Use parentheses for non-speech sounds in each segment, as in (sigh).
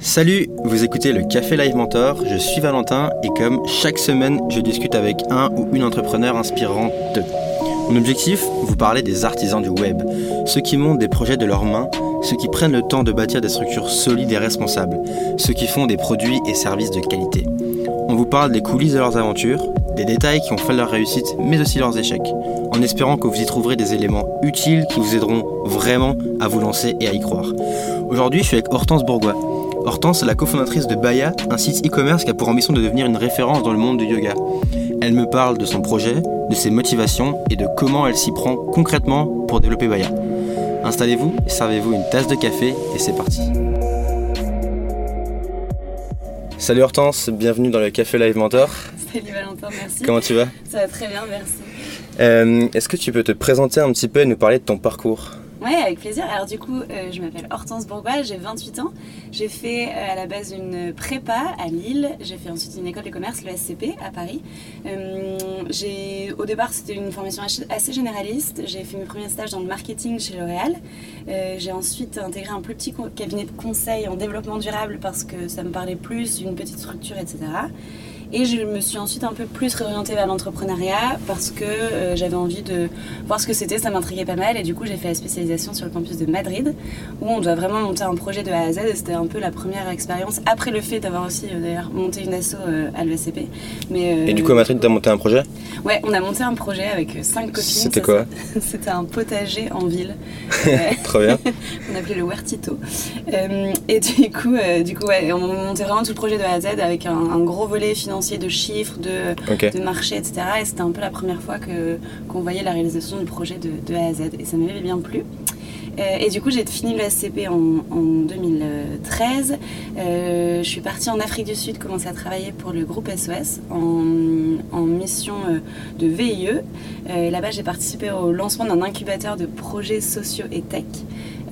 Salut, vous écoutez le Café Live Mentor, je suis Valentin et comme chaque semaine, je discute avec un ou une entrepreneur inspirante. Mon objectif, vous parler des artisans du web, ceux qui montent des projets de leurs mains, ceux qui prennent le temps de bâtir des structures solides et responsables, ceux qui font des produits et services de qualité. On vous parle des coulisses de leurs aventures, des détails qui ont fait leur réussite, mais aussi leurs échecs, en espérant que vous y trouverez des éléments utiles qui vous aideront vraiment à vous lancer et à y croire. Aujourd'hui, je suis avec Hortense Bourgois. Hortense est la cofondatrice de Baya, un site e-commerce qui a pour ambition de devenir une référence dans le monde du yoga. Elle me parle de son projet, de ses motivations et de comment elle s'y prend concrètement pour développer Baya. Installez-vous, servez-vous une tasse de café et c'est parti. Salut Hortense, bienvenue dans le Café Live Mentor. Salut Valentin, merci. Comment tu vas? Ça va très bien, merci. Euh, Est-ce que tu peux te présenter un petit peu et nous parler de ton parcours? Ouais, avec plaisir. Alors du coup, euh, je m'appelle Hortense Bourgois, j'ai 28 ans. J'ai fait euh, à la base une prépa à Lille. J'ai fait ensuite une école de commerce, le SCP, à Paris. Euh, au départ, c'était une formation assez généraliste. J'ai fait mes premiers stages dans le marketing chez L'Oréal. J'ai ensuite intégré un plus petit cabinet de conseil en développement durable parce que ça me parlait plus, une petite structure, etc. Et je me suis ensuite un peu plus réorientée vers l'entrepreneuriat parce que euh, j'avais envie de voir ce que c'était, ça m'intriguait pas mal. Et du coup, j'ai fait la spécialisation sur le campus de Madrid où on doit vraiment monter un projet de A à Z. Et c'était un peu la première expérience, après le fait d'avoir aussi euh, d'ailleurs monté une asso euh, à l'ESCP. Mais, Et du coup à Madrid, tu as monté un projet? Ouais, on a monté un projet avec cinq copines. C'était quoi? (laughs) C'était un potager en ville. (laughs) Trop bien. (laughs) on appelait le Huertito. Et du coup, du coup ouais, on montait vraiment tout le projet de A à Z avec un, un gros volet financier de chiffres, de, marché, etc. Et c'était un peu la première fois que, qu'on voyait la réalisation du projet de, de A à Z. Et ça m'avait bien plu. Euh, et du coup, j'ai fini le SCP en, en 2013. Euh, je suis partie en Afrique du Sud commencer à travailler pour le groupe SOS en, en mission euh, de VIE. Euh, et là-bas, j'ai participé au lancement d'un incubateur de projets sociaux et tech.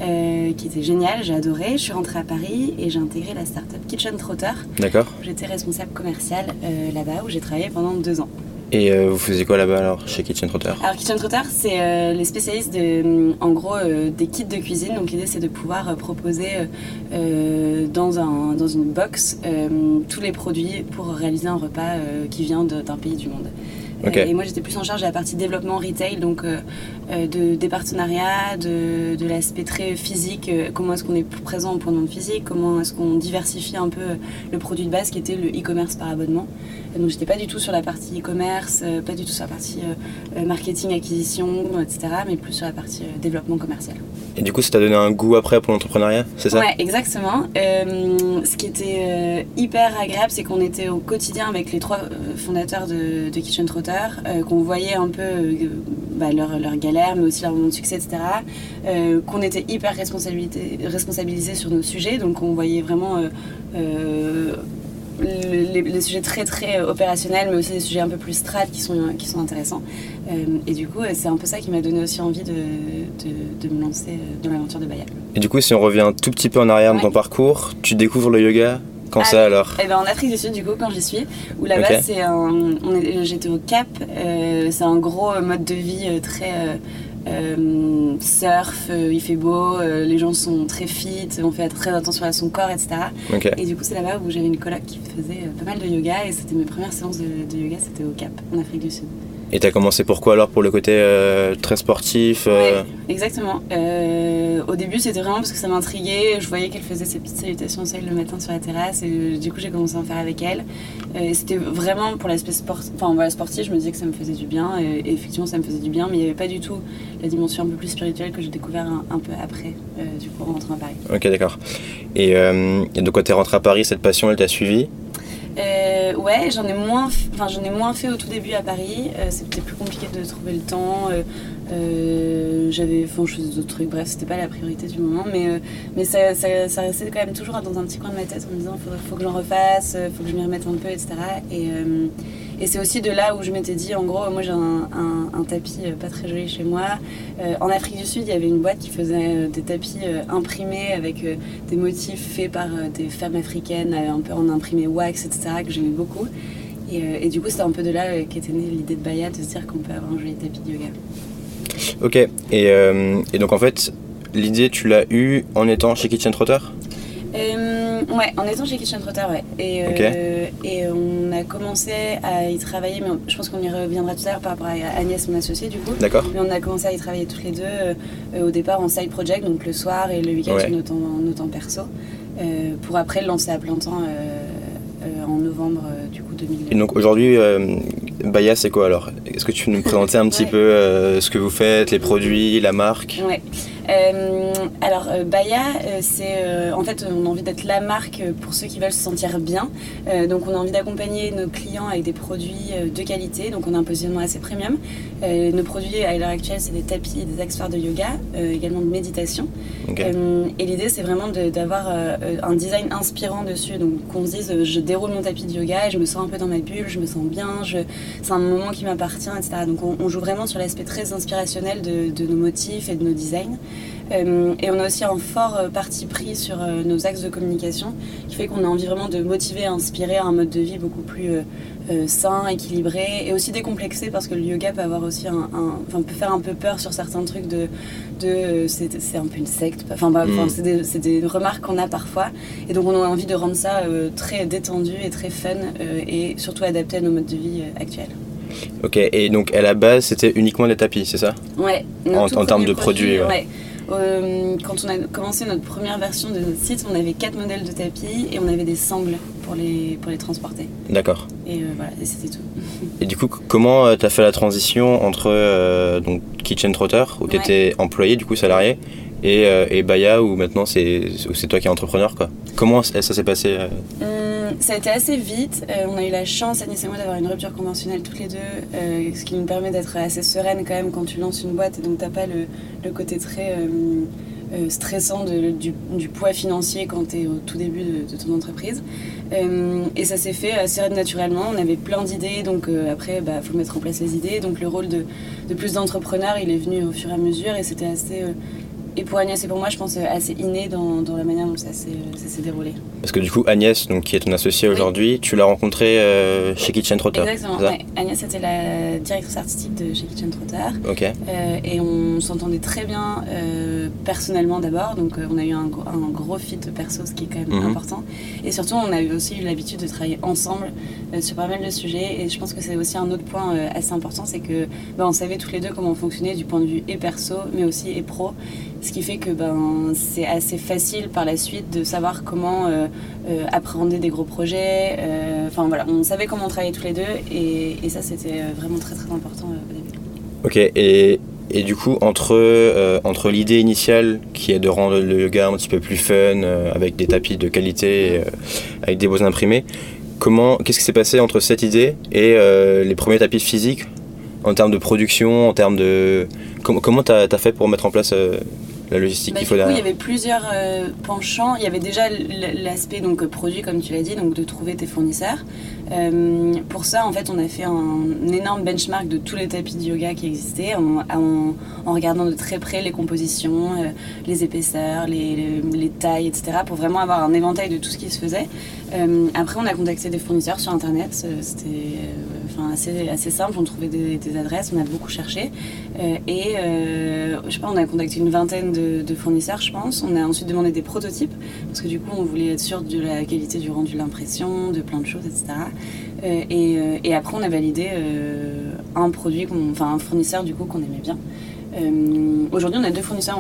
Euh, qui était génial, j'ai adoré. Je suis rentrée à Paris et j'ai intégré la startup Kitchen Trotter. D'accord. J'étais responsable commercial euh, là-bas où j'ai travaillé pendant deux ans. Et euh, vous faisiez quoi là-bas alors chez Kitchen Trotter? Alors Kitchen Trotter, c'est euh, les spécialistes de, en gros euh, des kits de cuisine. Donc l'idée c'est de pouvoir proposer dans, un, dans une box tous les produits pour réaliser un repas qui vient d'un pays du monde. Euh, et moi j'étais plus en charge de la partie développement retail, donc euh, euh, de, des partenariats, de, l'aspect très physique, comment est-ce qu'on est plus présent au point de vue physique, comment est-ce qu'on diversifie un peu le produit de base qui était le e-commerce par abonnement. Donc j'étais pas du tout sur la partie e-commerce, pas du tout sur la partie marketing, acquisition, etc., mais plus sur la partie développement commercial. Et du coup, ça t'a donné un goût après pour l'entrepreneuriat, c'est ça? Ouais, exactement. Euh, ce qui était euh, hyper agréable, c'est qu'on était au quotidien avec les trois euh, fondateurs de, Kitchen Trotter, qu'on voyait un peu bah, leurs leur galères, mais aussi leur moment de succès, etc. Qu'on était hyper responsabilisés sur nos sujets, donc on voyait vraiment les, sujets très très opérationnels, mais aussi des sujets un peu plus strat qui sont, qui sont intéressants. Euh, et du coup, euh, c'est un peu ça qui m'a donné aussi envie de, de, de me lancer euh, dans l'aventure de Baya. Et du coup, si on revient un tout petit peu en arrière de ton Ouais. parcours, tu découvres le yoga? Quand Ah ça alors? Eh ben, en Afrique du Sud, du coup, quand j'y suis, où là-bas, c'est un. J'étais au Cap, euh, c'est un gros mode de vie très. euh, euh, surf, il fait beau, les gens sont très fit, on fait très attention à son corps, etc. Et du coup, c'est là-bas où j'avais une coloc qui faisait pas mal de yoga, et c'était mes premières séances de, de yoga, c'était au Cap, en Afrique du Sud. Et t'as commencé pourquoi alors pour le côté euh, très sportif euh, Ouais, exactement. Euh, au début, c'était vraiment parce que ça m'intriguait. Je voyais qu'elle faisait ses petites salutations au le matin sur la terrasse et euh, du coup, j'ai commencé à en faire avec elle. Et c'était vraiment pour l'aspect sport... enfin, voilà, sportif, je me disais que ça me faisait du bien et, et effectivement, ça me faisait du bien, mais il n'y avait pas du tout la dimension un peu plus spirituelle que j'ai découvert un, un peu après, du coup, en rentrant à Paris. Ok, d'accord. Et, et donc quand t'es rentré à Paris, cette passion, elle t'a suivi Euh, ouais, j'en ai moins, fait au tout début à Paris. Euh, c'était plus compliqué de trouver le temps. Euh, j'avais, enfin, je faisais d'autres trucs. Bref, c'était pas la priorité du moment, mais euh, ça, restait quand même toujours dans un petit coin de ma tête en me disant faut, faut que j'en refasse, euh, faut que je m'y remette un peu, etc. Et c'est aussi de là où je m'étais dit, en gros, moi j'ai un, tapis pas très joli chez moi. En Afrique du Sud, il y avait une boîte qui faisait des tapis imprimés avec des motifs faits par des femmes africaines, un peu en imprimé wax, etc., que j'aimais beaucoup. Et, du coup, c'était un peu de là qu'était née l'idée de Baya, de se dire qu'on peut avoir un joli tapis de yoga. Ok. Et, euh, et donc en fait, l'idée, tu l'as eue en étant chez Kitchen Trotter? Euh, Ouais, en étant chez Kitchen Trotter, ouais. Et, euh, et on a commencé à y travailler, mais je pense qu'on y reviendra tout à l'heure par rapport à Agnès, mon associée, du coup. D'accord. Mais on a commencé à y travailler toutes les deux, euh, au départ en side project, donc le soir et le week-end sur nos temps, perso, pour après le lancer à plein temps en novembre, du coup, 2002. Et donc aujourd'hui, Baya, c'est quoi alors? Est-ce que tu peux nous présenter un petit peu ce que vous faites, les produits, la marque? Ouais. Euh, alors, euh, Baya, euh, c'est en fait, on a envie d'être la marque pour ceux qui veulent se sentir bien. donc, on a envie d'accompagner nos clients avec des produits de qualité. Donc, on a un positionnement assez premium. nos produits à l'heure actuelle, c'est des tapis et des accessoires de yoga, également de méditation. et l'idée, c'est vraiment d'avoir un design inspirant dessus. Donc, qu'on se dise, je déroule mon tapis de yoga et je me sens un peu dans ma bulle, je me sens bien, c'est un moment qui m'appartient, etc. Donc, on, joue vraiment sur l'aspect très inspirationnel de, de, nos motifs et de nos designs. Euh, et on a aussi un fort euh, parti pris sur euh, nos axes de communication qui fait qu'on a envie vraiment de motiver inspirer un mode de vie beaucoup plus sain, équilibré et aussi décomplexé parce que le yoga peut avoir aussi un, enfin, peut faire un peu peur sur certains trucs de, de c'est un peu une secte. Enfin, bah, mm. c'est des, remarques qu'on a parfois et donc on a envie de rendre ça très détendu et très fun et surtout adapté à nos modes de vie actuels. Ok, et donc à la base c'était uniquement des tapis, c'est ça? Ouais. En, termes de produits, ouais. Euh, quand on a commencé notre première version de notre site, on avait quatre modèles de tapis et on avait des sangles pour les, pour les transporter. D'accord. Et euh, voilà, et c'était tout. (laughs) Et du coup, comment euh, tu as fait la transition entre donc Kitchen Trotter, où tu étais employé, du coup salarié, et, et Baya, où maintenant c'est toi qui es entrepreneur quoi. Comment ça, s'est passé ça a été assez vite. Euh, on a eu la chance, Agnès et moi, d'avoir une rupture conventionnelle toutes les deux, euh, ce qui nous permet d'être assez sereine quand même quand tu lances une boîte et donc t'as pas le, côté très euh, stressant du, du, poids financier quand tu es au tout début de, ton entreprise. et ça s'est fait assez naturellement. On avait plein d'idées, donc après, il bah, faut mettre en place les idées. Donc le rôle de, de plus d'entrepreneurs, il est venu au fur et à mesure et c'était assez et pour Agnès et pour moi, je pense assez inné dans, dans la manière dont ça s'est déroulé. Parce que du coup, Agnès, donc, qui est ton associée aujourd'hui, tu l'as rencontrée euh, chez Kitchen Trotter. Exactement. Ouais. Agnès était la directrice artistique de chez Kitchen Trotter. Ok. Euh, et on s'entendait très bien euh, personnellement d'abord. Donc on a eu un, un, gros fit perso, ce qui est quand même mhm. important. Et surtout, on a aussi eu l'habitude de travailler ensemble sur pas mal de sujets. Et je pense que c'est aussi un autre point assez important, c'est que bah, on savait tous les deux comment on fonctionnait du point de vue et perso, mais aussi et pro. Ce qui fait que ben, c'est assez facile par la suite de savoir comment euh, euh, appréhender des gros projets. Euh, enfin voilà, on savait comment travailler tous les deux et, ça c'était vraiment très très important au début. Ok, et, et du coup, entre, entre l'idée initiale qui est de rendre le yoga un petit peu plus fun, avec des tapis de qualité, avec des beaux imprimés, comment, qu'est-ce qui s'est passé entre cette idée et les premiers tapis physiques en termes de production, en termes de... Comment tu as, fait pour mettre en place la logistique bah, qu'il faut Il y avait plusieurs euh, penchants. Il y avait déjà l'aspect donc produit, comme tu l'as dit, donc de trouver tes fournisseurs. Euh, pour ça, en fait, on a fait un, énorme benchmark de tous les tapis de yoga qui existaient, en, regardant de très près les compositions, euh, les épaisseurs, les, les, tailles, etc., pour vraiment avoir un éventail de tout ce qui se faisait. après, on a contacté des fournisseurs sur Internet. C'était assez, simple. On trouvait des, adresses, on a beaucoup cherché. et je sais pas, on a contacté une vingtaine de, fournisseurs, je pense. On a ensuite demandé des prototypes, parce que du coup, on voulait être sûr de la qualité du rendu de l'impression, de plein de choses, etc. Euh, euh, et, après, on a validé euh, un produit, enfin un fournisseur du coup qu'on aimait bien. Aujourd'hui, on a deux fournisseurs.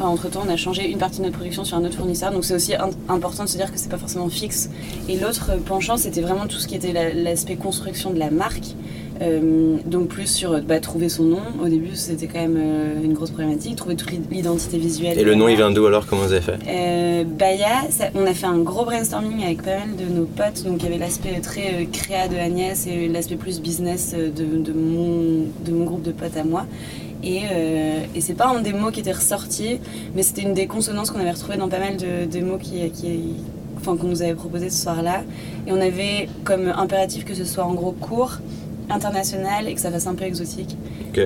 Entre temps, on a changé une partie de notre production sur un autre fournisseur. Donc, c'est aussi important de se dire que c'est pas forcément fixe. Et l'autre penchant, c'était vraiment tout ce qui était l'aspect construction de la marque. Euh, donc plus sur bah, trouver son nom. Au début, c'était quand même euh, une grosse problématique, trouver toute l'identité visuelle. Et le nom, il vient d'où alors? Comment vous avez fait? Euh, Baya, on a fait un gros brainstorming avec pas mal de nos potes. Donc il y avait l'aspect très créa de Agnès et l'aspect plus business de, mon, de mon groupe de potes à moi. Et, et c'est pas un des mots qui était ressorti, mais c'était une des consonances qu'on avait retrouvées dans pas mal de, mots qui, qui enfin, qu'on nous avait proposé ce soir-là. Et on avait comme impératif que ce soit en gros court, international et que ça fasse un peu exotique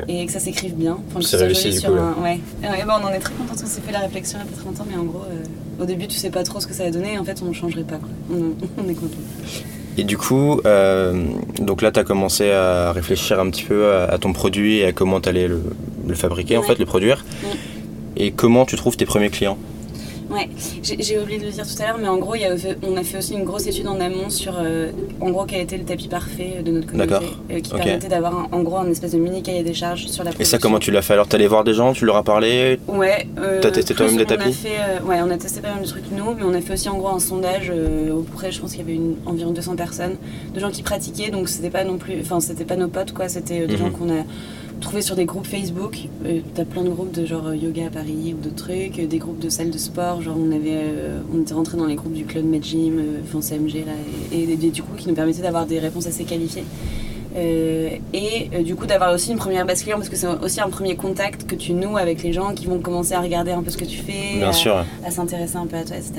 et que ça s'écrive bien. c'est réussi du coup. Ouais. on en est très content. On s'est fait la réflexion il y a pas très longtemps, mais en gros, euh, au début, tu sais pas trop ce que ça va donner. Et en fait, on ne changerait pas. Quoi. On, (laughs) est content. Et du coup, euh, donc là, tu as commencé à réfléchir un petit peu à, ton produit et à comment tu allais le, fabriquer, en fait, le produire. Et comment tu trouves tes premiers clients? Ouais, j'ai oublié de le dire tout à l'heure, mais en gros, y a, on a fait aussi une grosse étude en amont sur, euh, en gros, quel était le tapis parfait de notre communauté, euh, qui permettait d'avoir, en gros, un espèce de mini cahier des charges sur la production. Et ça, comment tu l'as fait? Alors, t'es allé voir des gens, tu leur as parlé? Ouais. Euh, T'as testé toi-même des tapis? fait, Ouais, on a testé pas mal de trucs nous, mais on a fait aussi en gros un sondage auprès, je pense qu'il y avait une, environ 200 personnes, de gens qui pratiquaient, donc c'était pas non plus, enfin, c'était pas nos potes, quoi, c'était des mhm. gens qu'on a trouver sur des groupes Facebook. Euh, t'as plein de groupes de genre euh, yoga à Paris ou d'autres trucs, euh, des groupes de salles de sport. Genre on avait, on était rentré dans les groupes du Club Med Gym, enfin CMG là, et, du coup qui nous permettaient d'avoir des réponses assez qualifiées. et du coup d'avoir aussi une première base client parce que c'est aussi un premier contact que tu noues avec les gens qui vont commencer à regarder un peu ce que tu fais, Bien à, sûr. à s'intéresser un peu à toi, etc.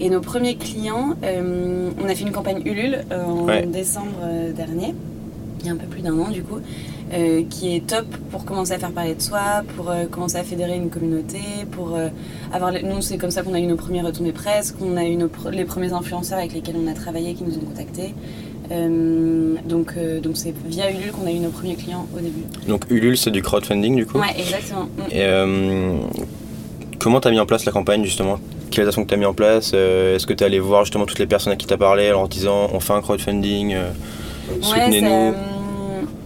Et nos premiers clients, on a fait une campagne Ulule en décembre dernier, il y a un peu plus d'un an du coup. Euh, qui est top pour commencer à faire parler de soi, pour euh, commencer à fédérer une communauté, pour euh, avoir... Nous, c'est comme ça qu'on a eu nos premiers retombées presse, qu'on a eu les premiers influenceurs avec lesquels on a travaillé qui nous ont contactés. donc, donc c'est via Ulule qu'on a eu nos premiers clients au début. Donc Ulule, c'est du crowdfunding du coup Ouais, exactement. Mm. Et comment tu as mis en place la campagne justement? Quelle façon que tu as mis en place Est-ce que tu es allé voir justement toutes les personnes à qui tu as parlé en leur disant on fait un crowdfunding Soutenez-nous?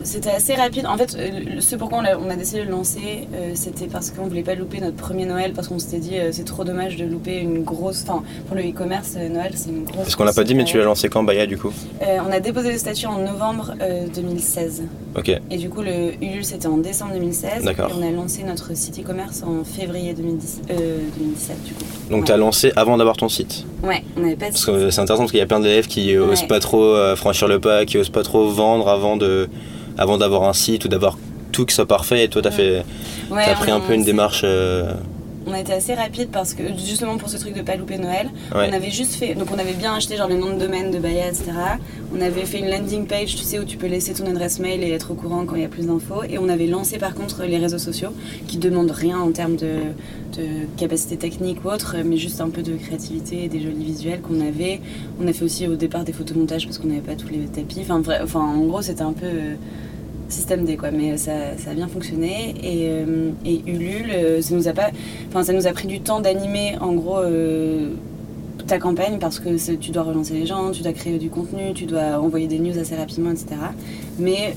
C'était assez rapide. En fait, euh, ce pourquoi on a, décidé de le lancer, euh, c'était parce qu'on voulait pas louper notre premier Noël, parce qu'on s'était dit euh, c'est trop dommage de louper une grosse. Enfin, pour le e-commerce, Noël c'est une grosse. Est-ce qu'on l'a pas dit, mais tu l'as lancé quand, Baya, du coup On a déposé le statut en novembre 2016. Ok. Et du coup, le Ulule c'était en décembre 2016. D'accord. Et on a lancé notre site e-commerce en février 2017, du coup. Donc tu as lancé avant d'avoir ton site Ouais, on n'avait pas de Parce que c'est intéressant parce qu'il y a plein d'élèves qui osent pas trop franchir le pas, qui osent pas trop vendre avant de avant d'avoir un site ou d'avoir tout qui soit parfait. Et toi, tu as, fait, as pris un peu une démarche. Euh, on a été assez rapide parce que justement pour ce truc de pas louper Noël, on avait juste fait, donc on avait bien acheté genre les noms de domaine de Baya, etc. On avait fait une landing page, tu sais, où tu peux laisser ton adresse mail et être au courant quand il y a plus d'infos. Et on avait lancé par contre les réseaux sociaux qui demandent rien en termes de, de capacité technique ou autre, mais juste un peu de créativité et des jolis visuels qu'on avait. On a fait aussi au départ des photomontages parce qu'on n'avait pas tous les tapis. Enfin, enfin en gros, c'était un peu. Euh, système D quoi. Mais ça, ça a bien fonctionné. Et, euh, et Ulule euh, ça nous a pas enfin ça nous a pris du temps d'animer en gros euh, ta campagne parce que tu dois relancer les gens tu dois créer du contenu tu dois envoyer des news assez rapidement etc mais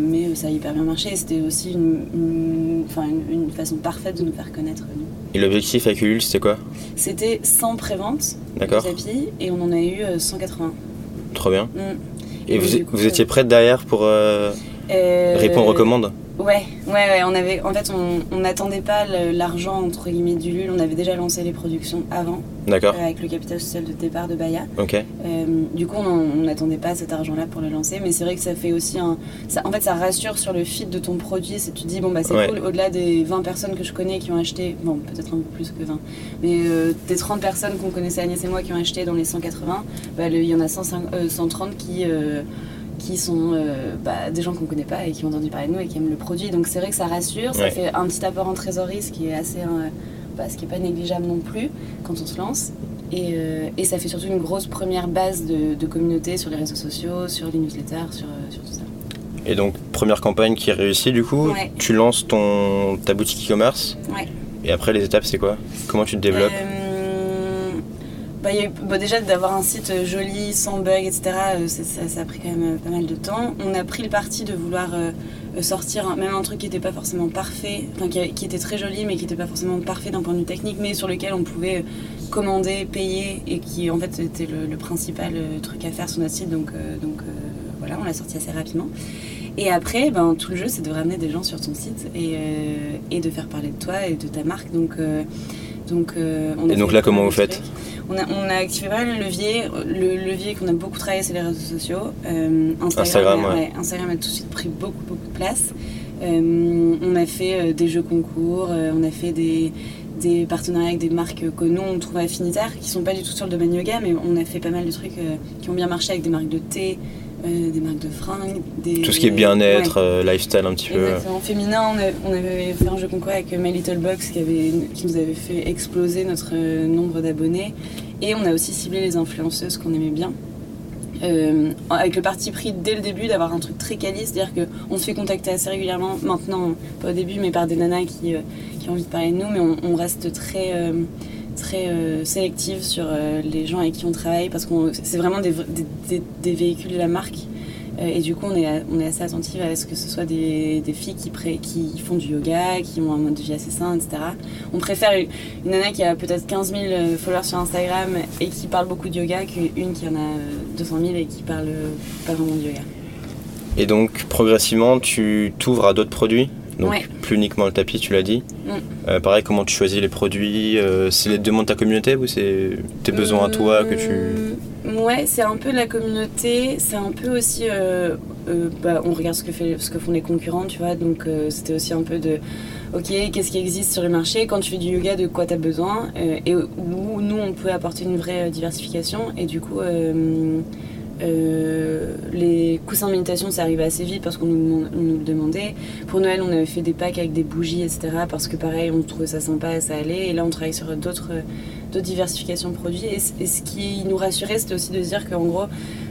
mais ça a hyper bien marché. C'était aussi une, enfin, une, façon parfaite de nous faire connaître nous. et l'objectif avec Ulule c'était quoi? C'était 100 préventes d'accord. et on en a eu 180 trop bien. Mm. et, vous, vous étiez prête derrière pour euh, Répondre aux commandes Ouais, ouais, ouais, on avait, en fait, on n'attendait pas l'argent entre guillemets du LUL, on avait déjà lancé les productions avant. D'accord. Euh, avec le capital social de départ de Baya. Ok. Euh, du coup, on n'attendait pas cet argent-là pour le lancer, mais c'est vrai que ça fait aussi un. Ça, en fait, ça rassure sur le fit de ton produit. C'est tu te dis, bon, bah c'est cool, au-delà des 20 personnes que je connais qui ont acheté, bon, peut-être un peu plus que 20, mais des 30 personnes qu'on connaissait Agnès et moi qui ont acheté dans les 180, bah, il y en a 130 qui qui sont euh, bah, des gens qu'on ne connaît pas et qui ont entendu parler de nous et qui aiment le produit. Donc c'est vrai que ça rassure, ça fait un petit apport en trésorerie, ce qui est assez, euh, bah, ce qui est pas négligeable non plus quand on se lance. Et, euh, et ça fait surtout une grosse première base de, de, communauté sur les réseaux sociaux, sur les newsletters, sur, sur tout ça. Et donc première campagne qui réussit du coup, tu lances ton, ta boutique e-commerce. Ouais. Et après les étapes c'est quoi? Comment tu te développes? Bah, déjà d'avoir un site euh, joli, sans bugs, etc., euh, ça, a pris quand même euh, pas mal de temps. On a pris le parti de vouloir sortir même un truc qui n'était pas forcément parfait, enfin qui, était très joli mais qui n'était pas forcément parfait d'un point de vue technique, mais sur lequel on pouvait commander, payer et qui en fait était le, principal truc à faire sur notre site. Donc, donc voilà, on l'a sorti assez rapidement. Et après, ben, tout le jeu, c'est de ramener des gens sur ton site et, et, de faire parler de toi et de ta marque. Donc, donc, on et donc là, comment vous faites on a, activé pas mal le levier. Le levier qu'on a beaucoup travaillé, c'est les réseaux sociaux. Euh, Instagram, Instagram, a tout de suite pris beaucoup, beaucoup de place. Euh, on a fait euh, des jeux concours, on a fait des, des, partenariats avec des marques que nous on trouve affinitaires, qui sont pas du tout sur le domaine yoga, mais on a fait pas mal de trucs qui ont bien marché avec des marques de thé, des marques de fringues. Des, Tout ce qui est bien-être, lifestyle un petit peu. En féminin, on, avait fait un jeu concours avec My Little Box qui, avait, qui nous avait fait exploser notre nombre d'abonnés. Et on a aussi ciblé les influenceuses qu'on aimait bien. Euh, avec le parti pris dès le début d'avoir un truc très quali, c'est-à-dire qu'on se fait contacter assez régulièrement, maintenant, pas au début, mais par des nanas qui, euh, qui ont envie de parler de nous, mais on, reste très, euh, très sélective sur les gens avec qui on travaille parce que c'est vraiment des, des, véhicules de la marque. et du coup, on est, on est assez attentif à ce que ce soit des, filles qui, pré, qui font du yoga, qui ont un mode de vie assez sain, etc. On préfère une, nana qui a peut-être 15 000 followers sur Instagram et qui parle beaucoup de yoga qu'une qui en a 200 000 et qui parle pas vraiment de yoga. Et donc progressivement, tu t'ouvres à d'autres produits? Donc plus uniquement le tapis, tu l'as dit. Mm. Euh, pareil, comment tu choisis les produits euh, C'est les demandes de ta communauté ou c'est tes besoins à toi que tu... Mm, ouais, c'est un peu la communauté, c'est un peu aussi... Euh, bah, on regarde ce que, fait, ce que font les concurrents, tu vois, donc c'était aussi un peu de... Ok, qu'est-ce qui existe sur le marché? Quand tu fais du yoga, de quoi tu as besoin Et où nous, on peut apporter une vraie diversification. Et du coup... Euh, les coussins de méditation, ça arrivait assez vite parce qu'on nous, le demandait. Pour Noël, on avait fait des packs avec des bougies, etc. Parce que pareil, on trouvait ça sympa ça allait. Et là, on travaille sur d'autres diversifications de produits. Et, ce qui nous rassurait, c'était aussi de se dire qu'en gros,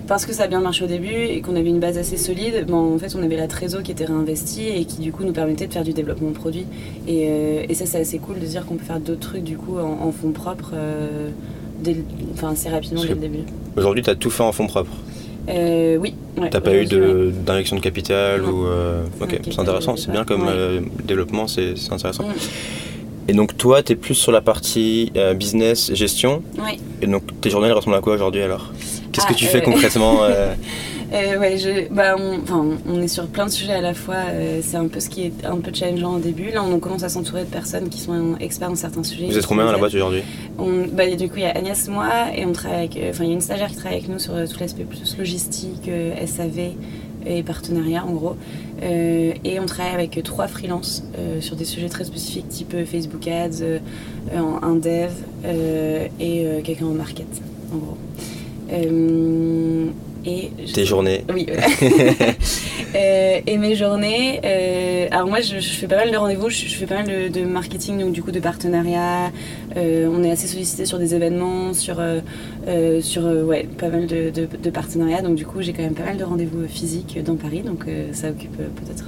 parce que ça a bien marché au début et qu'on avait une base assez solide, en fait, on avait la trésor qui était réinvestie et qui du coup nous permettait de faire du développement produit. Et, euh, et ça, c'est assez cool de dire qu'on peut faire d'autres trucs du coup en, fonds propres. Euh, enfin, assez rapidement dès le début. Aujourd'hui, tu as tout fait en fonds propres euh, Oui. Ouais, T'as pas eu d'injection de, capital ou euh, Ok, c'est intéressant, c'est bien comme euh, développement, c'est intéressant. Mm. Et donc toi, tu es plus sur la partie business, gestion. Oui. Et donc tes journées elles ressemblent à quoi aujourd'hui alors? Qu'est-ce que ah, tu fais concrètement (laughs) Euh, ouais, je, bah, on, on, est sur plein de sujets à la fois. Euh, c'est un peu ce qui est un peu challengeant au début. Là, on commence à s'entourer de personnes qui sont experts dans certains sujets. Vous êtes combien à la boîte aujourd'hui? Bah, Du coup, il y a Agnès, moi, et on travaille avec. Euh, enfin, il y a une stagiaire qui travaille avec nous sur tout l'aspect plus logistique, SAV et partenariat en gros. et on travaille avec trois freelances sur des sujets très spécifiques type Facebook Ads, un dev et quelqu'un en market en gros. Et Tes journées Oui. (laughs) euh, et mes journées. Euh, alors moi, je, fais pas mal de rendez-vous, je, fais pas mal de, marketing, donc du coup de partenariat. Euh, on est assez sollicité sur des événements, sur, sur ouais, pas mal de, de, partenariats. Donc du coup, j'ai quand même pas mal de rendez-vous physiques dans Paris, donc ça occupe peut-être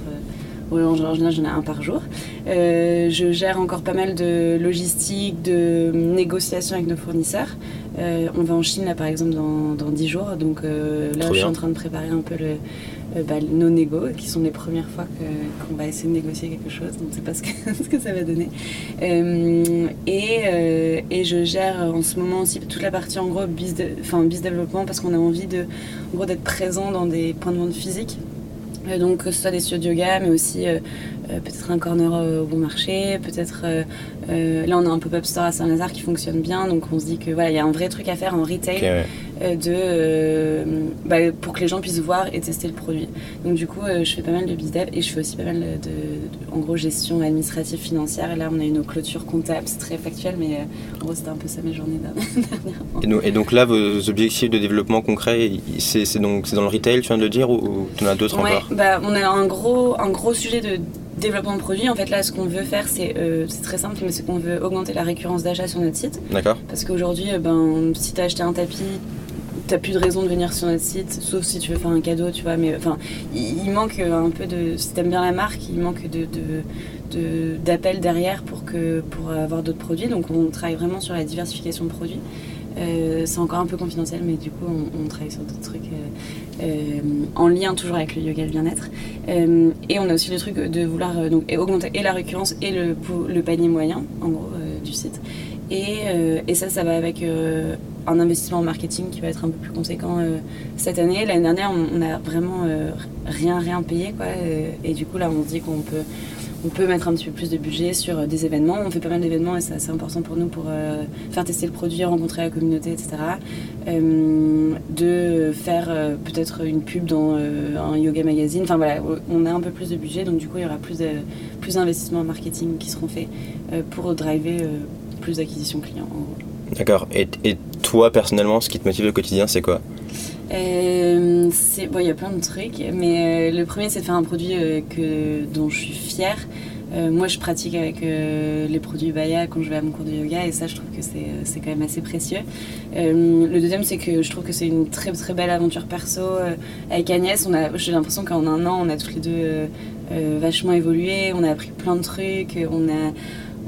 en général, j'en ai un par jour. Euh, je gère encore pas mal de logistique, de négociations avec nos fournisseurs. Euh, on va en Chine, là, par exemple, dans, dans 10 jours. Donc euh, là, je suis en train de préparer un peu le, bah, nos négos, qui sont les premières fois qu'on va essayer de négocier quelque chose. Donc, c'est pas ce que, (laughs) ce que, ça va donner. et, et, je gère en ce moment aussi toute la partie, en gros, bis, de, bis développement, parce qu'on a envie de, d'être présent dans des points de vente physiques. Euh, donc que ce soit des studios yoga, mais aussi euh, euh, peut-être un corner au bon marché, peut-être là on a un pop-up store à Saint-Lazare qui fonctionne bien, donc on se dit que voilà il y a un vrai truc à faire en retail de bah, pour que les gens puissent voir et tester le produit. Donc du coup je fais pas mal de bizdev et je fais aussi pas mal de, en gros gestion administrative financière. Et là on a une clôture comptable, c'est très factuel, mais en gros c'était un peu ça mes journées (laughs) dernièrement. Et, donc là vos objectifs de développement concret, c'est donc c'est dans le retail, tu viens de le dire, ou, tu en as d'autres encore? bah, on a un gros, un gros sujet de développement de produits. En fait, là, ce qu'on veut faire, c'est euh, très simple, mais c'est qu'on veut augmenter la récurrence d'achat sur notre site. D'accord. Parce qu'aujourd'hui, euh, ben, si tu as acheté un tapis, t'as plus de raison de venir sur notre site, sauf si tu veux faire un cadeau, tu vois. Mais enfin, il, manque un peu de. Si t'aimes bien la marque, il manque de, d'appels derrière pour, que, pour avoir d'autres produits. Donc, on travaille vraiment sur la diversification de produits. Euh, c'est encore un peu confidentiel, mais du coup, on, travaille sur d'autres trucs euh, euh, en lien toujours avec le yoga et le bien-être. et on a aussi le truc de vouloir donc, augmenter et la récurrence et le, le panier moyen, en gros, du site. Et, et, ça, ça va avec un investissement en marketing qui va être un peu plus conséquent cette année. L'année dernière, on, n'a vraiment rien, rien payé, quoi. et du coup, là, on se dit qu'on peut on peut mettre un petit peu plus de budget sur euh, des événements. On fait pas mal d'événements et c'est assez important pour nous pour euh, faire tester le produit, rencontrer la communauté, etc. Euh, de faire peut-être une pub dans un yoga magazine. Enfin voilà, on a un peu plus de budget, donc du coup il y aura plus, d'investissements en marketing qui seront faits pour driver plus d'acquisition clients. D'accord. Et, toi personnellement, ce qui te motive au quotidien, c'est quoi? Euh, bon, il y a plein de trucs, mais euh, le premier c'est de faire un produit euh, que, dont je suis fière. moi je pratique avec les produits Baya quand je vais à mon cours de yoga et ça je trouve que c'est quand même assez précieux. le deuxième c'est que je trouve que c'est une très très belle aventure perso. avec Agnès, j'ai l'impression qu'en un an on a tous les deux vachement évolué, on a appris plein de trucs, on a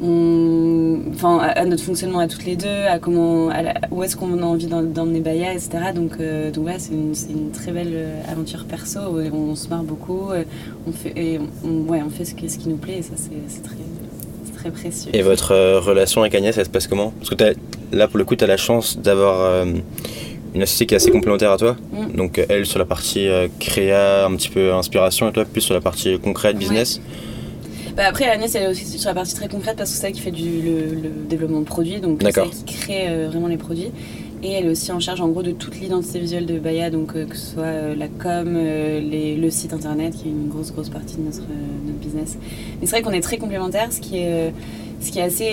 enfin, à, notre fonctionnement à toutes les deux, à comment, où est-ce qu'on a envie d'emmener Baya, etc. Donc, euh, donc ouais, c'est une, très belle euh, aventure perso. On, se marre beaucoup, euh, on fait, et on, ouais, on fait ce, ce qui nous plaît, et ça c'est très, très précieux. Et votre relation avec Agnès, elle se passe comment? Parce que là, pour le coup, tu as la chance d'avoir une associée qui est assez complémentaire à toi. Mm. Donc elle sur la partie créa, un petit peu inspiration, et toi plus sur la partie concrète, business. Bah après, Agnès, elle est aussi sur la partie très concrète parce que c'est elle qui fait du, le, développement de produits, donc c'est elle qui crée euh, vraiment les produits. Et elle est aussi en charge en gros de toute l'identité visuelle de Baya, donc euh, que ce soit euh, la com, les, le site internet, qui est une grosse grosse partie de notre, notre business. Mais c'est vrai qu'on est très complémentaires, ce qui est, ce qui est assez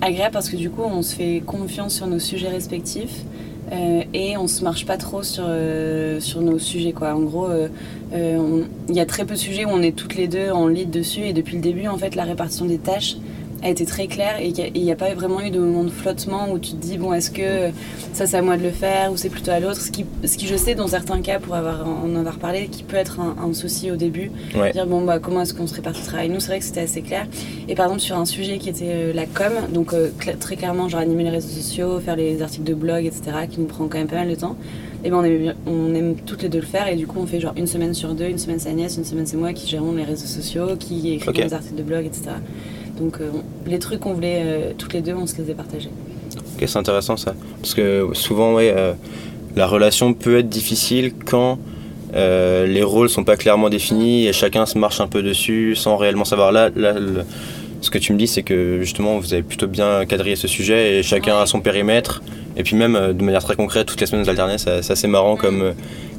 agréable parce que du coup on se fait confiance sur nos sujets respectifs. Euh, et on se marche pas trop sur, euh, sur nos sujets. Quoi. En gros, euh, il y a très peu de sujets où on est toutes les deux en lead dessus et depuis le début, en fait, la répartition des tâches a été très claire et il n'y a, pas vraiment eu de moment de flottement où tu te dis bon est-ce que ça c'est à moi de le faire ou c'est plutôt à l'autre? Ce qui, ce qui je sais dans certains cas pour avoir, en avoir parlé qui peut être un, souci au début. Dire bon bah comment est-ce qu'on se répartit le travail? Nous c'est vrai que c'était assez clair. Et par exemple sur un sujet qui était euh, la com donc euh, très clairement genre animer les réseaux sociaux faire les articles de blog etc qui nous prend quand même pas mal de temps et ben on aime, on aime toutes les deux le faire et du coup on fait genre une semaine sur deux une semaine c'est Agnès une semaine c'est moi qui gérons les réseaux sociaux qui écrit les articles de blog etc donc euh, les trucs qu'on voulait euh, toutes les deux, on se les a partagés. Ok, c'est intéressant ça. Parce que souvent, ouais, euh, la relation peut être difficile quand les rôles sont pas clairement définis et chacun se marche un peu dessus sans réellement savoir. Là, là ce que tu me dis, c'est que justement, vous avez plutôt bien quadrillé ce sujet et chacun a son périmètre. Et puis même, de manière très concrète, toutes les semaines vous alternez, c'est assez marrant comme,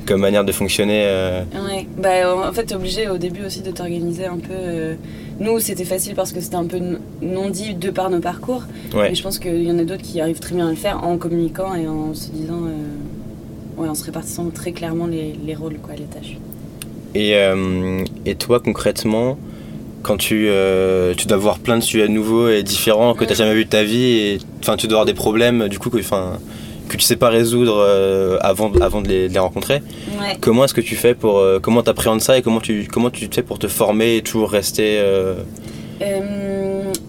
comme manière de fonctionner. Ouais. Bah, en fait, tu es obligé au début aussi de t'organiser un peu nous, c'était facile parce que c'était un peu non dit de par nos parcours. Mais je pense qu'il y en a d'autres qui arrivent très bien à le faire en communiquant et en se disant. Euh, ouais, en se répartissant très clairement les, les rôles, quoi, les tâches. Et, euh, et toi, concrètement, quand tu, euh, tu dois voir plein de sujets nouveaux et différents que tu n'as jamais vu de ta vie, et tu dois avoir des problèmes, du coup, enfin que tu sais pas résoudre euh, avant, avant de les, rencontrer. Comment est-ce que tu fais pour euh, comment tu appréhendes ça et comment tu comment tu fais pour te former et toujours rester euh,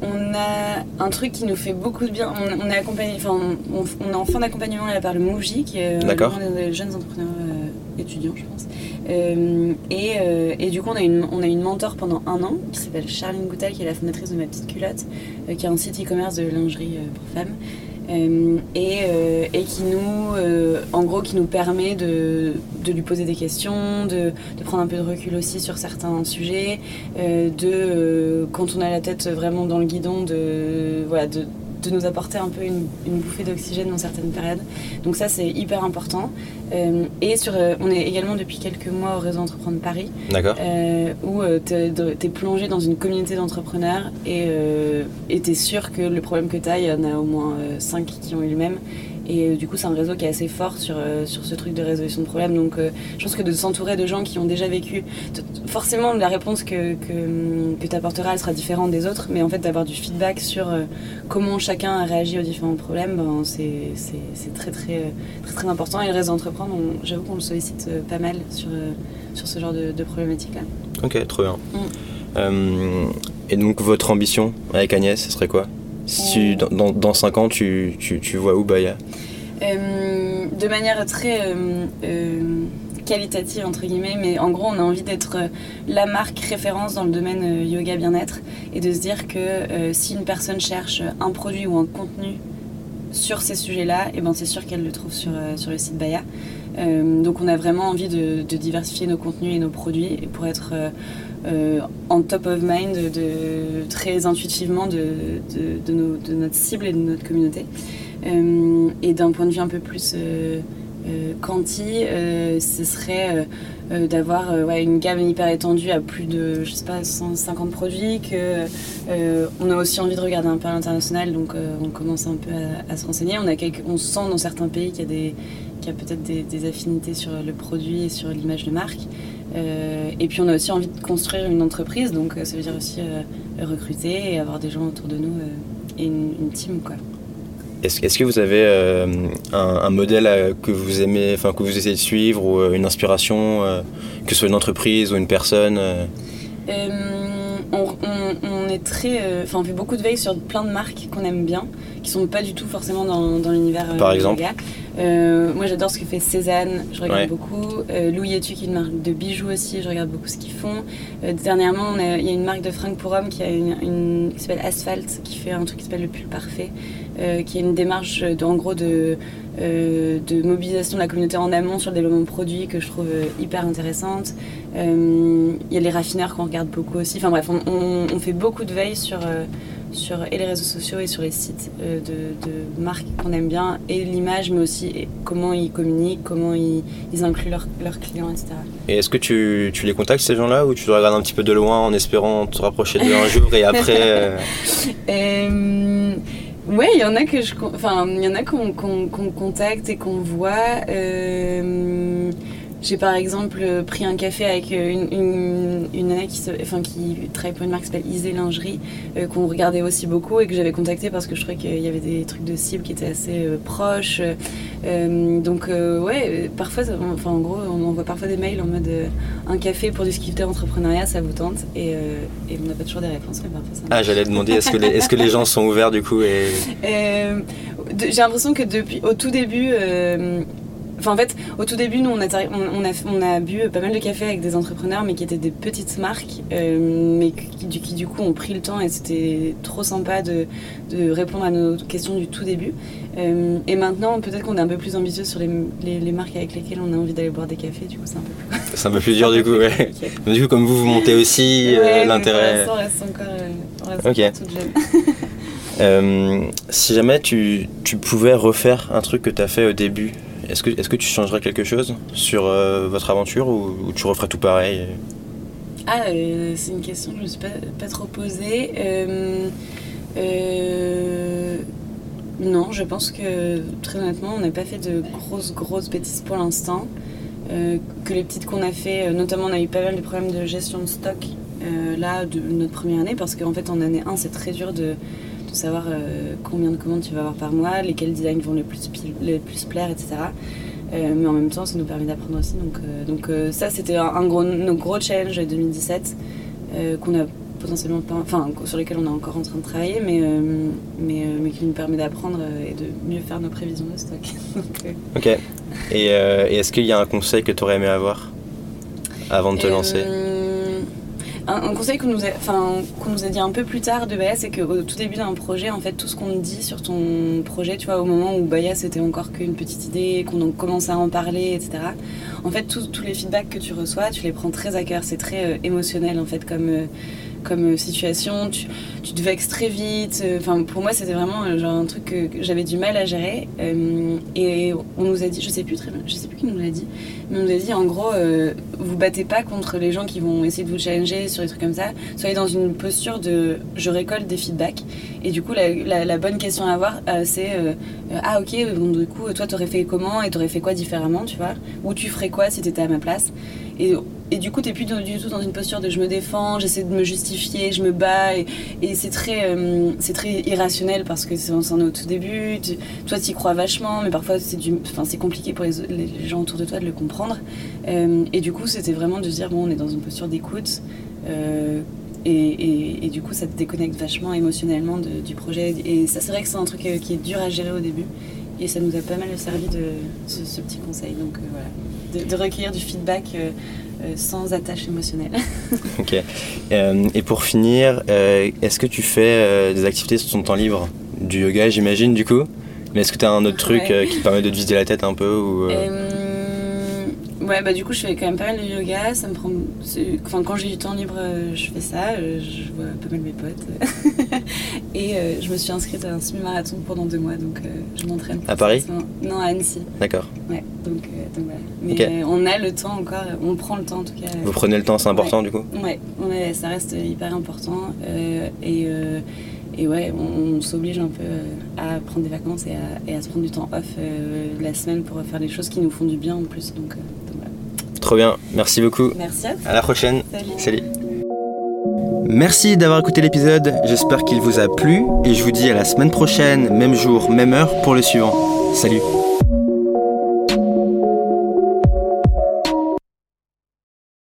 on a un truc qui nous fait beaucoup de bien. On, est accompagné, enfin, on, est en fin d'accompagnement par le MOVJ, qui est un des jeunes entrepreneurs étudiants, je pense. et, et, du coup, on a, une, on a une mentor pendant un an qui s'appelle Charline Goutal, qui est la fondatrice de Ma Petite Culotte, qui a un site e-commerce de lingerie pour femmes. Euh, euh, et, qui nous, euh, en gros, qui nous permet de, lui poser des questions, de, prendre un peu de recul aussi sur certains sujets, de, quand on a la tête vraiment dans le guidon, de, voilà, de, de nous apporter un peu une, bouffée d'oxygène dans certaines périodes. Donc ça, c'est hyper important. Euh, et sur, euh, on est également depuis quelques mois au réseau Entreprendre Paris, euh, où tu es, plongé dans une communauté d'entrepreneurs et tu es sûr que le problème que tu as, il y en a au moins 5 qui ont eu le même. Et du coup, c'est un réseau qui est assez fort sur, sur ce truc de résolution de problèmes. Donc, je pense que de s'entourer de gens qui ont déjà vécu, forcément, la réponse que, que, que tu apporteras, elle sera différente des autres. Mais en fait, d'avoir du feedback sur comment chacun a réagi aux différents problèmes, ben, c'est très, très, très, très important. Et le réseau Entreprendre, j'avoue qu'on le sollicite euh, pas mal sur, euh, sur ce genre de, problématiques-là. Ok, trop bien. Mm. Euh, et donc, votre ambition avec Agnès, ce serait quoi? Si dans, dans 5 ans, tu, tu, tu vois où Baya De manière très qualitative entre guillemets, mais en gros on a envie d'être euh, la marque référence dans le domaine euh, yoga bien-être et de se dire que euh, si une personne cherche un produit ou un contenu sur ces sujets-là, et eh ben c'est sûr qu'elle le trouve sur, sur le site Baya. donc on a vraiment envie de, diversifier nos contenus et nos produits pour être en top of mind très intuitivement de, de, notre cible et de notre communauté. et d'un point de vue un peu plus euh, Quanti, euh, ce serait euh, d'avoir une gamme hyper étendue à plus de, je sais pas, 150 produits, que on a aussi envie de regarder un peu à l'international, donc on commence un peu à, se renseigner. On, a sent dans certains pays qu'il y a peut-être des, affinités sur le produit et sur l'image de marque. Et puis on a aussi envie de construire une entreprise, donc ça veut dire aussi recruter et avoir des gens autour de nous et une, une team, quoi. Est-ce que vous avez euh, un, modèle euh, que vous aimez, enfin que vous essayez de suivre ou euh, une inspiration, que ce soit une entreprise ou une personne on, est très. euh, Enfin, on fait beaucoup de veille sur plein de marques qu'on aime bien, qui sont pas du tout forcément dans, dans l'univers. euh, Par exemple. Euh, Moi, j'adore ce que fait Cézanne, je regarde Ouais. beaucoup. Louis Etu, qui est une marque de bijoux aussi, je regarde beaucoup ce qu'ils font. Dernièrement, il y a une marque de fringues pour hommes qui, a une, une- qui s'appelle Asphalt, qui fait un truc qui s'appelle le pull parfait, qui est une démarche de, en gros de, de mobilisation de la communauté en amont sur le développement de produits que je trouve euh, hyper intéressante. Euh, Il y a les raffineurs qu'on regarde beaucoup aussi. Enfin bref, on, on- on fait beaucoup de veille sur, euh, sur et les réseaux sociaux et sur les sites euh, de, de marques qu'on aime bien et l'image, mais aussi comment ils communiquent, comment ils, ils incluent leurs leurs clients, etc. Et est-ce que tu, tu les contactes ces gens-là ou tu les regardes un petit peu de loin en espérant te rapprocher d'eux un jour et après euh, (laughs) Euh, ouais, il y en a que je, enfin, il y en a qu'on contacte et qu'on voit. Euh, j'ai par exemple pris un café avec une, une, une nana qui, se- enfin, qui travaille pour une marque qui s'appelle Isée Lingerie, euh, qu'on regardait aussi beaucoup et que j'avais contacté parce que je trouvais qu'il y avait des trucs de cible qui étaient assez euh, proches. Euh, donc euh, ouais, euh, parfois, enfin en gros, on envoie parfois des mails en mode euh, un café pour discuter entrepreneuriat, ça vous tente et, euh, et on n'a pas toujours des réponses, mais parfois ça. Ah, j'allais demander, est-ce que, les, est-ce que les gens sont ouverts du coup et... (laughs) Euh, J'ai l'impression que depuis au tout début, euh, enfin en fait, au tout début, nous on a, tar- on, on a, on a bu pas mal de café avec des entrepreneurs, mais qui étaient des petites marques, euh, mais qui, du- qui du coup ont pris le temps et c'était trop sympa de, de répondre à nos questions du tout début. Euh, et maintenant, peut-être qu'on est un peu plus ambitieux sur les, les, les marques avec lesquelles on a envie d'aller boire des cafés, du coup c'est un peu plus. C'est un peu plus dur du coup, ouais. (laughs) Mais du coup, comme vous, vous montez aussi euh, Ouais, l'intérêt. On reste encore, euh, on reste toute jeune. Euh, si jamais tu, tu pouvais refaire un truc que tu as fait au début, est-ce que, est-ce que tu changerais quelque chose sur euh, votre aventure ou, tu referais tout pareil Ah, euh, c'est une question que je me suis pas, trop posée. Euh, non, je pense que très honnêtement, on n'a pas fait de grosses, grosses bêtises pour l'instant. Que les petites qu'on a fait, notamment on a eu pas mal de problèmes de gestion de stock là de notre première année parce qu'en fait en année 1 c'est très dur de, de savoir euh, combien de commandes tu vas avoir par mois, lesquels designs vont le plus, le plus plaire, etc. Euh, mais en même temps, ça nous permet d'apprendre aussi. Donc, euh, donc ça, c'était un, un gros, nos gros challenge 2017 euh, qu'on a potentiellement pas, enfin sur lesquels on est encore en train de travailler, mais mais, mais qui nous permet d'apprendre et de mieux faire nos prévisions de stock. (laughs) Donc, Ok. Et, et est-ce qu'il y a un conseil que tu aurais aimé avoir avant de te lancer? Un, conseil qu'on nous, a, dit un peu plus tard de Baya, c'est qu'au tout début d'un projet, en fait, tout ce qu'on dit sur ton projet, tu vois, au moment où Baya c'était encore qu'une petite idée, qu'on en commence à en parler, etc. En fait, tous tous les feedbacks que tu reçois, tu les prends très à cœur. C'est très euh, émotionnel, en fait, comme, euh, comme euh, situation. Tu, te vexes très vite. Euh, Enfin, pour moi, c'était vraiment euh, genre un truc que, j'avais du mal à gérer. Et on nous a dit, je sais plus très bien, je sais plus qui nous l'a dit, mais on nous a dit en gros, euh, vous battez pas contre les gens qui vont essayer de vous challenger sur des trucs comme ça. Soyez dans une posture de je récolte des feedbacks. Et du coup, la, bonne question à avoir, c'est ah ok, du coup, toi, t'aurais fait comment et t'aurais fait quoi différemment, tu vois? Ou tu ferais quoi si t'étais à ma place? Et du coup, t'es plus du tout dans une posture de je me défends, j'essaie de me justifier, je me bats. Et, c'est très, euh, c'est très irrationnel parce que c'est on s'en est au tout début. Tu, toi, t'y crois vachement, mais parfois c'est du, enfin, c'est compliqué pour les, gens autour de toi de le comprendre. Euh, et du coup, c'était vraiment de se dire bon, on est dans une posture d'écoute. euh, et, et- du coup, ça te déconnecte vachement émotionnellement du projet. Et ça, c'est vrai que c'est un truc qui est dur à gérer au début. Et ça nous a pas mal servi de ce, petit conseil. Donc voilà, de recueillir du feedback euh, sans attache émotionnelle. (laughs) Ok. Euh, et pour finir, euh, est-ce que tu fais des activités sur ton temps libre? Du yoga, j'imagine, du coup? Mais est-ce que tu as un autre truc Ouais. qui te permet de te vider la tête un peu ou, ouais, bah du coup, je fais quand même pas mal de yoga. Ça me prend. Enfin, quand j'ai du temps libre, euh, je fais ça. euh, Je vois pas mal mes potes. (laughs) Et euh, je me suis inscrite à un semi-marathon pendant deux mois, donc euh, je m'entraîne. À Paris. Non, à Annecy. D'accord. Ouais, donc, euh, donc voilà. Mais on a le temps encore. On prend le temps en tout cas. Vous prenez le temps, c'est important du coup? Ouais, on est- ça reste hyper important. et, et ouais, on, on s'oblige un peu à prendre des vacances et à, et à se prendre du temps off euh, la semaine pour faire des choses qui nous font du bien en plus. Donc, euh. Trop bien, merci beaucoup. Merci à la prochaine. Salut. Salut. Merci d'avoir écouté l'épisode, j'espère qu'il vous a plu et je vous dis à la semaine prochaine, même jour, même heure pour le suivant. Salut